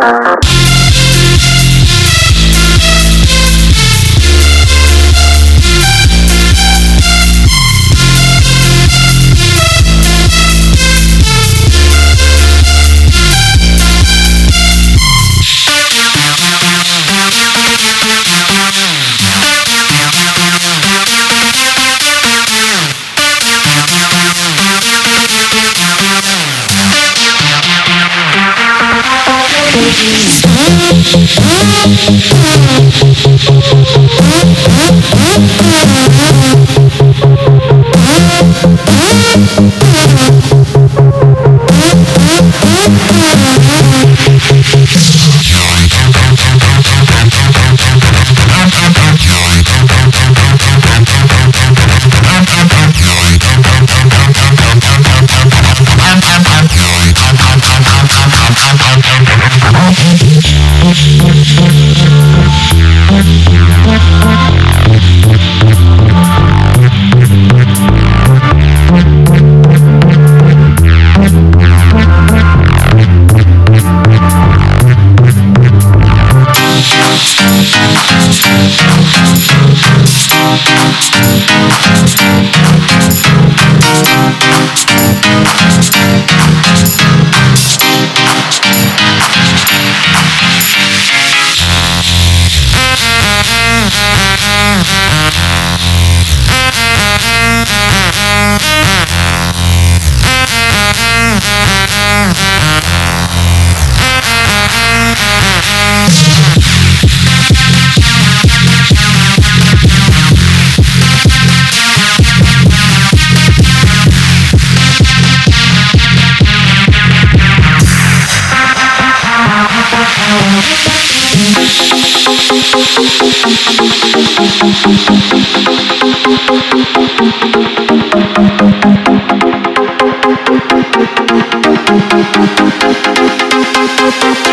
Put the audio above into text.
Bye. Thank you. Thank